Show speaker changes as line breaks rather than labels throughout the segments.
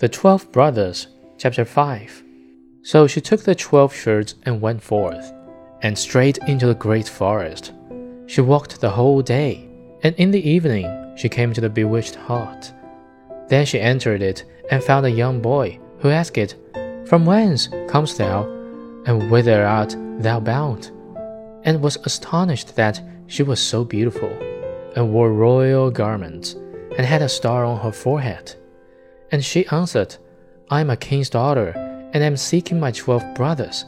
The Twelve Brothers, Chapter 5. So she took the twelve shirts and went forth, and straight into the great forest. She walked the whole day, and in the evening she came to the bewitched hut. Then she entered it and found a young boy, who asked it, From whence comest thou, and whither art thou bound? And was astonished that she was so beautiful, and wore royal garments, and had a star on her forehead. And she answered, I am a king's daughter, and am seeking my twelve brothers,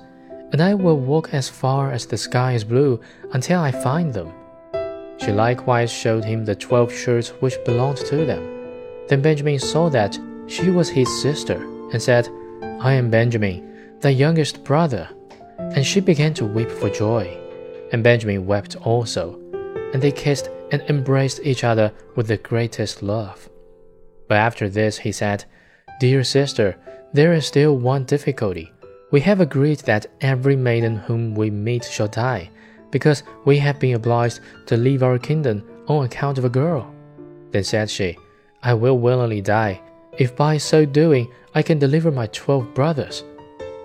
and I will walk as far as the sky is blue until I find them. She likewise showed him the twelve shirts which belonged to them. Then Benjamin saw that she was his sister, and said, I am Benjamin, thy youngest brother. And she began to weep for joy. And Benjamin wept also, and they kissed and embraced each other with the greatest love. But after this he said, Dear sister, there is still one difficulty. We have agreed that every maiden whom we meet shall die, because we have been obliged to leave our kingdom on account of a girl. Then said she, I will willingly die, if by so doing I can deliver my twelve brothers.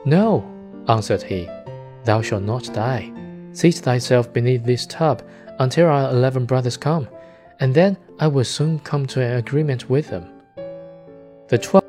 No, answered he, thou shalt not die. Seat thyself beneath this tub until our eleven brothers come, and then I will soon come to an agreement with them. The twelve